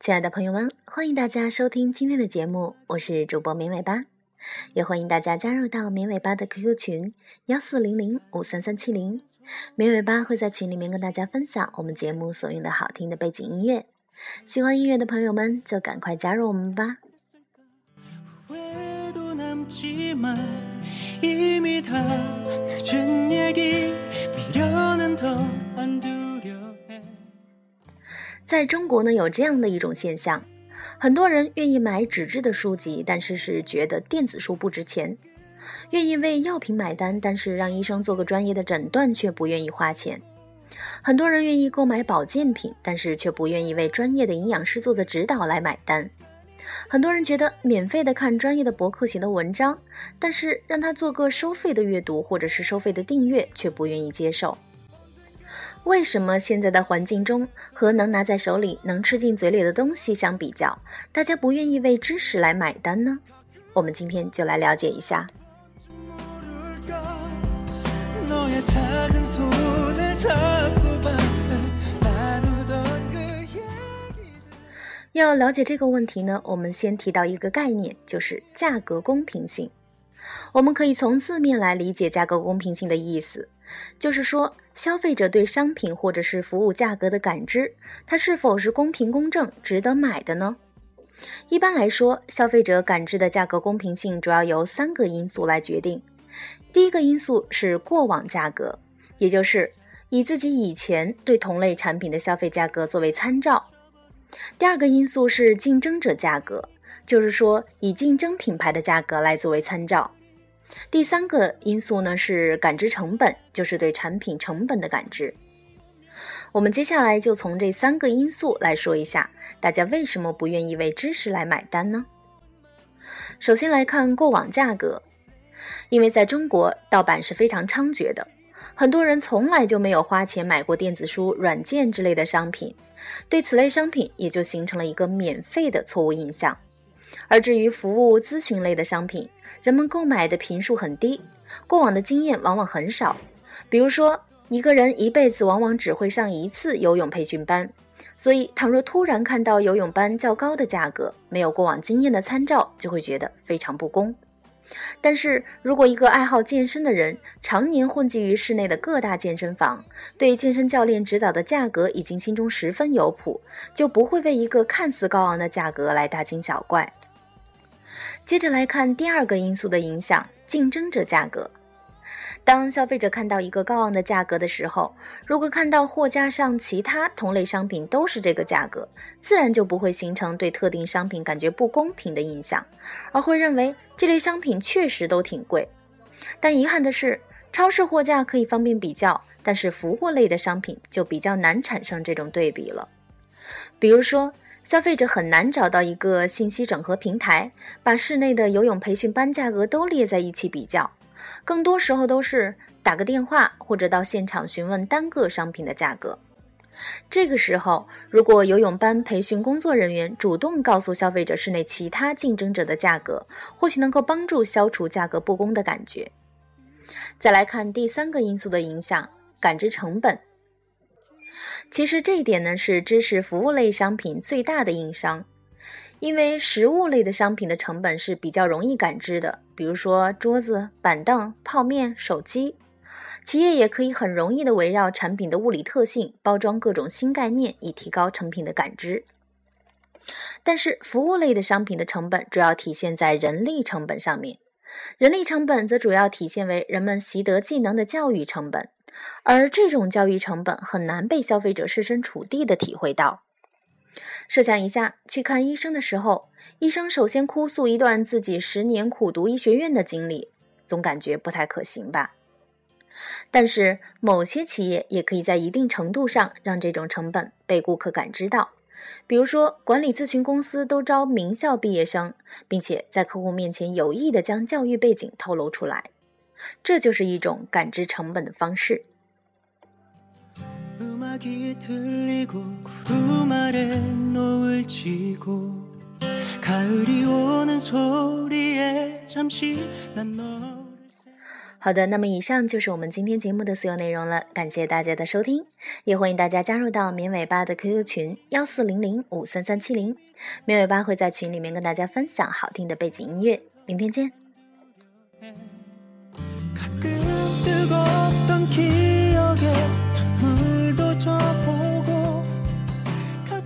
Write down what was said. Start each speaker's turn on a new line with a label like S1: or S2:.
S1: 亲爱的朋友们，欢迎大家收听今天的节目，我是主播绵尾巴，也欢迎大家加入到绵尾巴的 QQ 群幺四零零五三三七零，绵尾巴会在群里面跟大家分享我们节目所用的好听的背景音乐，喜欢音乐的朋友们就赶快加入我们吧。在中国呢，有这样的一种现象，很多人愿意买纸质的书籍，但是是觉得电子书不值钱；愿意为药品买单，但是让医生做个专业的诊断却不愿意花钱。很多人愿意购买保健品，但是却不愿意为专业的营养师做的指导来买单。很多人觉得免费的看专业的博客写的文章，但是让他做个收费的阅读或者是收费的订阅，却不愿意接受。为什么现在的环境中和能拿在手里、能吃进嘴里的东西相比较，大家不愿意为知识来买单呢？我们今天就来了解一下。要了解这个问题呢，我们先提到一个概念，就是价格公平性。我们可以从字面来理解价格公平性的意思。就是说，消费者对商品或者是服务价格的感知，它是否是公平公正、值得买的呢？一般来说，消费者感知的价格公平性主要由三个因素来决定。第一个因素是过往价格，也就是以自己以前对同类产品的消费价格作为参照。第二个因素是竞争者价格，就是说以竞争品牌的价格来作为参照。第三个因素呢是感知成本，就是对产品成本的感知。我们接下来就从这三个因素来说一下，大家为什么不愿意为知识来买单呢？首先来看过往价格，因为在中国盗版是非常猖獗的，很多人从来就没有花钱买过电子书、软件之类的商品，对此类商品也就形成了一个免费的错误印象。而至于服务咨询类的商品，人们购买的频数很低，过往的经验往往很少。比如说，一个人一辈子往往只会上一次游泳培训班，所以倘若突然看到游泳班较高的价格，没有过往经验的参照，就会觉得非常不公。但是如果一个爱好健身的人常年混迹于市内的各大健身房，对健身教练指导的价格已经心中十分有谱，就不会为一个看似高昂的价格来大惊小怪。接着来看第二个因素的影响：竞争者价格。当消费者看到一个高昂的价格的时候，如果看到货架上其他同类商品都是这个价格，自然就不会形成对特定商品感觉不公平的印象，而会认为这类商品确实都挺贵。但遗憾的是，超市货架可以方便比较，但是服务类的商品就比较难产生这种对比了。比如说。消费者很难找到一个信息整合平台，把室内的游泳培训班价格都列在一起比较。更多时候都是打个电话或者到现场询问单个商品的价格。这个时候，如果游泳班培训工作人员主动告诉消费者室内其他竞争者的价格，或许能够帮助消除价格不公的感觉。再来看第三个因素的影响：感知成本。其实这一点呢，是知识服务类商品最大的硬伤，因为实物类的商品的成本是比较容易感知的，比如说桌子、板凳、泡面、手机，企业也可以很容易的围绕产品的物理特性包装各种新概念，以提高成品的感知。但是服务类的商品的成本主要体现在人力成本上面，人力成本则主要体现为人们习得技能的教育成本。而这种教育成本很难被消费者设身处地的体会到。设想一下，去看医生的时候，医生首先哭诉一段自己十年苦读医学院的经历，总感觉不太可行吧？但是某些企业也可以在一定程度上让这种成本被顾客感知到，比如说管理咨询公司都招名校毕业生，并且在客户面前有意的将教育背景透露出来。这就是一种感知成本的方式。好的，那么以上就是我们今天节目的所有内容了，感谢大家的收听，也欢迎大家加入到绵尾巴的 QQ 群幺四零零五三三七零，绵尾巴会在群里面跟大家分享好听的背景音乐，明天见。가 i'll trouble.